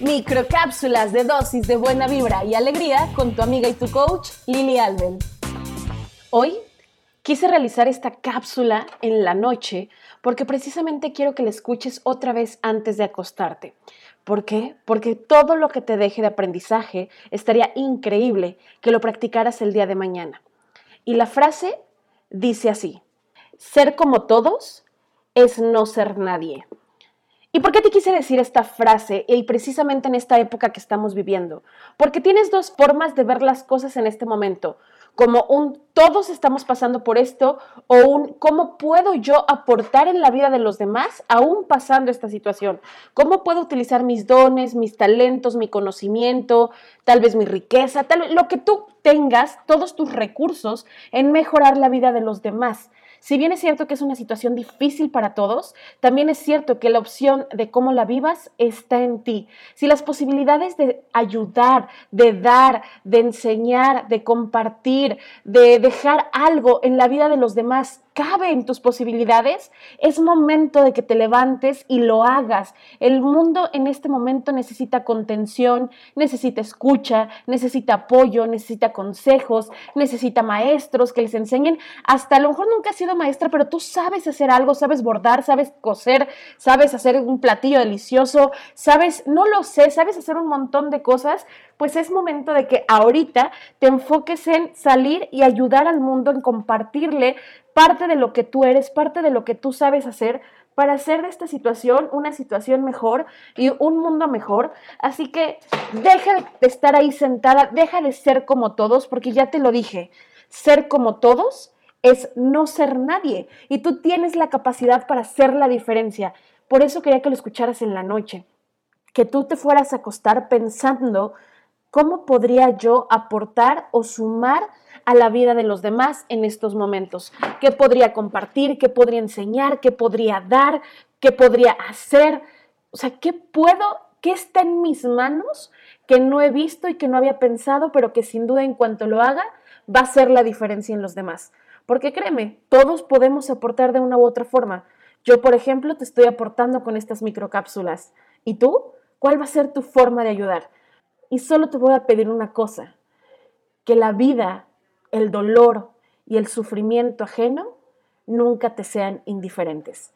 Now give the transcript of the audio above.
Microcápsulas de dosis de buena vibra y alegría con tu amiga y tu coach Lili Alben. Hoy quise realizar esta cápsula en la noche porque precisamente quiero que la escuches otra vez antes de acostarte. ¿Por qué? Porque todo lo que te deje de aprendizaje estaría increíble que lo practicaras el día de mañana. Y la frase dice así, ser como todos es no ser nadie. ¿Y por qué te quise decir esta frase y precisamente en esta época que estamos viviendo? Porque tienes dos formas de ver las cosas en este momento, como un todos estamos pasando por esto o un cómo puedo yo aportar en la vida de los demás aún pasando esta situación. ¿Cómo puedo utilizar mis dones, mis talentos, mi conocimiento, tal vez mi riqueza, lo que tú tengas, todos tus recursos en mejorar la vida de los demás? Si bien es cierto que es una situación difícil para todos, también es cierto que la opción de cómo la vivas está en ti. Si las posibilidades de ayudar, de dar, de enseñar, de compartir, de dejar algo en la vida de los demás cabe en tus posibilidades, es momento de que te levantes y lo hagas. El mundo en este momento necesita contención, necesita escucha, necesita apoyo, necesita consejos, necesita maestros que les enseñen. Hasta a lo mejor nunca has sido maestra, pero tú sabes hacer algo, sabes bordar, sabes coser, sabes hacer un platillo delicioso, sabes, no lo sé, sabes hacer un montón de cosas, pues es momento de que ahorita te enfoques en salir y ayudar al mundo, en compartirle parte de lo que tú eres, parte de lo que tú sabes hacer para hacer de esta situación una situación mejor y un mundo mejor. Así que deja de estar ahí sentada, deja de ser como todos, porque ya te lo dije, ser como todos es no ser nadie y tú tienes la capacidad para hacer la diferencia. Por eso quería que lo escucharas en la noche, que tú te fueras a acostar pensando cómo podría yo aportar o sumar a la vida de los demás en estos momentos. ¿Qué podría compartir? ¿Qué podría enseñar? ¿Qué podría dar? ¿Qué podría hacer? O sea, ¿qué puedo? ¿Qué está en mis manos que no he visto y que no había pensado, pero que sin duda en cuanto lo haga va a ser la diferencia en los demás? Porque créeme, todos podemos aportar de una u otra forma. Yo, por ejemplo, te estoy aportando con estas microcápsulas. ¿Y tú? ¿Cuál va a ser tu forma de ayudar? Y solo te voy a pedir una cosa, que la vida, el dolor y el sufrimiento ajeno nunca te sean indiferentes.